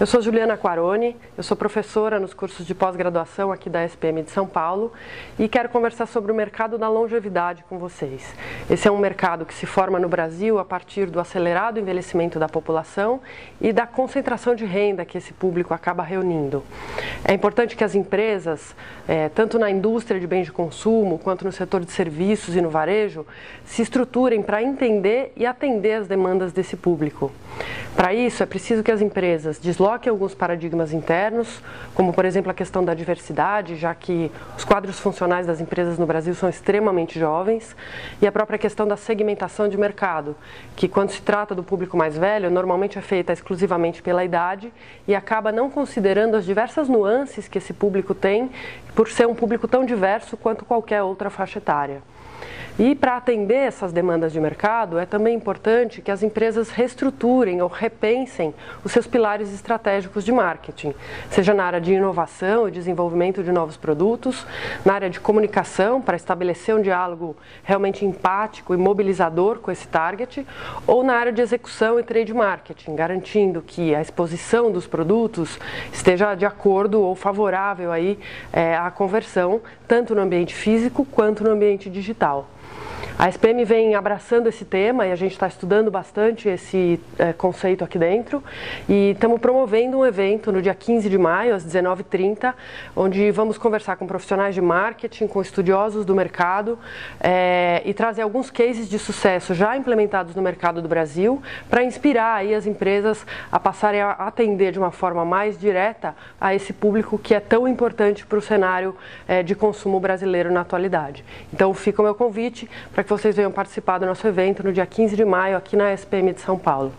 Eu sou Juliana Quaroni, eu sou professora nos cursos de pós-graduação aqui da SPM de São Paulo e quero conversar sobre o mercado da longevidade com vocês. Esse é um mercado que se forma no Brasil a partir do acelerado envelhecimento da população e da concentração de renda que esse público acaba reunindo. É importante que as empresas, é, tanto na indústria de bens de consumo quanto no setor de serviços e no varejo, se estruturem para entender e atender as demandas desse público. Para isso, é preciso que as empresas desloquem alguns paradigmas internos, como, por exemplo, a questão da diversidade, já que os quadros funcionais das empresas no Brasil são extremamente jovens, e a própria questão da segmentação de mercado, que, quando se trata do público mais velho, normalmente é feita exclusivamente pela idade e acaba não considerando as diversas nuances que esse público tem, por ser um público tão diverso quanto qualquer outra faixa etária. E para atender essas demandas de mercado, é também importante que as empresas reestruturem ou repensem os seus pilares estratégicos de marketing, seja na área de inovação e desenvolvimento de novos produtos, na área de comunicação, para estabelecer um diálogo realmente empático e mobilizador com esse target, ou na área de execução e trade marketing, garantindo que a exposição dos produtos esteja de acordo ou favorável aí, é, à conversão, tanto no ambiente físico quanto no ambiente digital. A SPM vem abraçando esse tema e a gente está estudando bastante esse é, conceito aqui dentro e estamos promovendo um evento no dia 15 de maio, às 19h30, onde vamos conversar com profissionais de marketing, com estudiosos do mercado é, e trazer alguns cases de sucesso já implementados no mercado do Brasil para inspirar aí as empresas a passarem a atender de uma forma mais direta a esse público que é tão importante para o cenário é, de consumo brasileiro na atualidade. Então fica o meu convite para vocês venham participar do nosso evento no dia 15 de maio aqui na SPM de São Paulo.